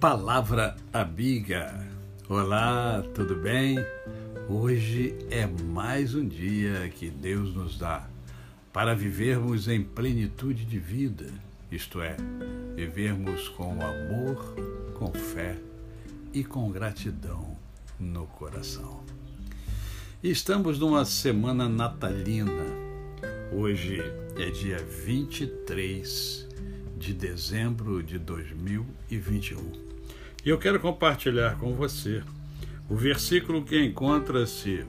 Palavra Amiga. Olá, tudo bem? Hoje é mais um dia que Deus nos dá para vivermos em plenitude de vida, isto é, vivermos com amor, com fé e com gratidão no coração. Estamos numa semana natalina. Hoje é dia 23 de dezembro de 2021. E eu quero compartilhar com você o versículo que encontra-se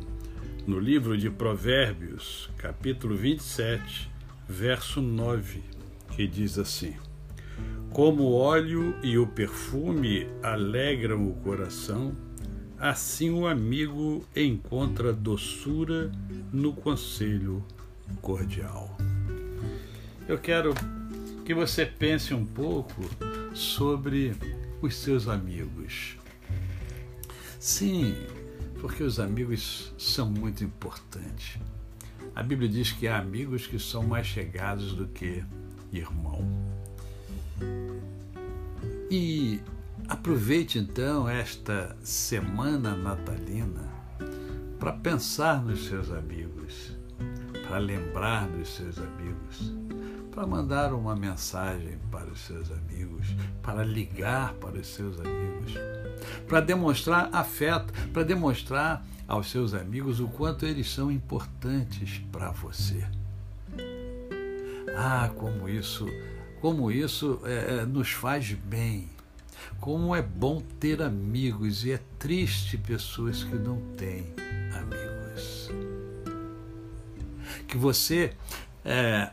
no livro de Provérbios, capítulo 27, verso 9, que diz assim: Como o óleo e o perfume alegram o coração, assim o amigo encontra doçura no conselho cordial. Eu quero que você pense um pouco sobre os seus amigos. Sim, porque os amigos são muito importantes. A Bíblia diz que há amigos que são mais chegados do que irmão. E aproveite então esta semana natalina para pensar nos seus amigos, para lembrar dos seus amigos para mandar uma mensagem para os seus amigos, para ligar para os seus amigos, para demonstrar afeto, para demonstrar aos seus amigos o quanto eles são importantes para você. Ah, como isso, como isso é, é, nos faz bem. Como é bom ter amigos e é triste pessoas que não têm amigos. Que você é,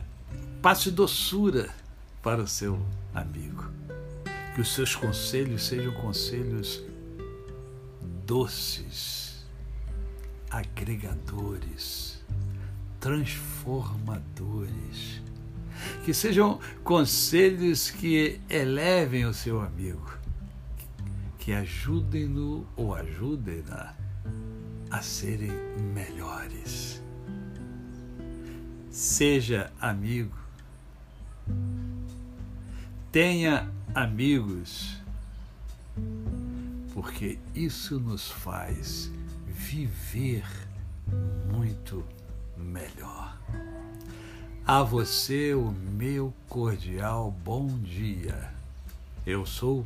Passe doçura para o seu amigo. Que os seus conselhos sejam conselhos doces, agregadores, transformadores. Que sejam conselhos que elevem o seu amigo, que ajudem-no ou ajudem-na a serem melhores. Seja amigo Tenha amigos, porque isso nos faz viver muito melhor. A você o meu cordial bom dia. Eu sou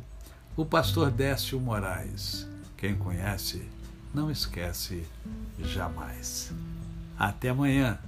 o pastor Décio Moraes. Quem conhece, não esquece jamais. Até amanhã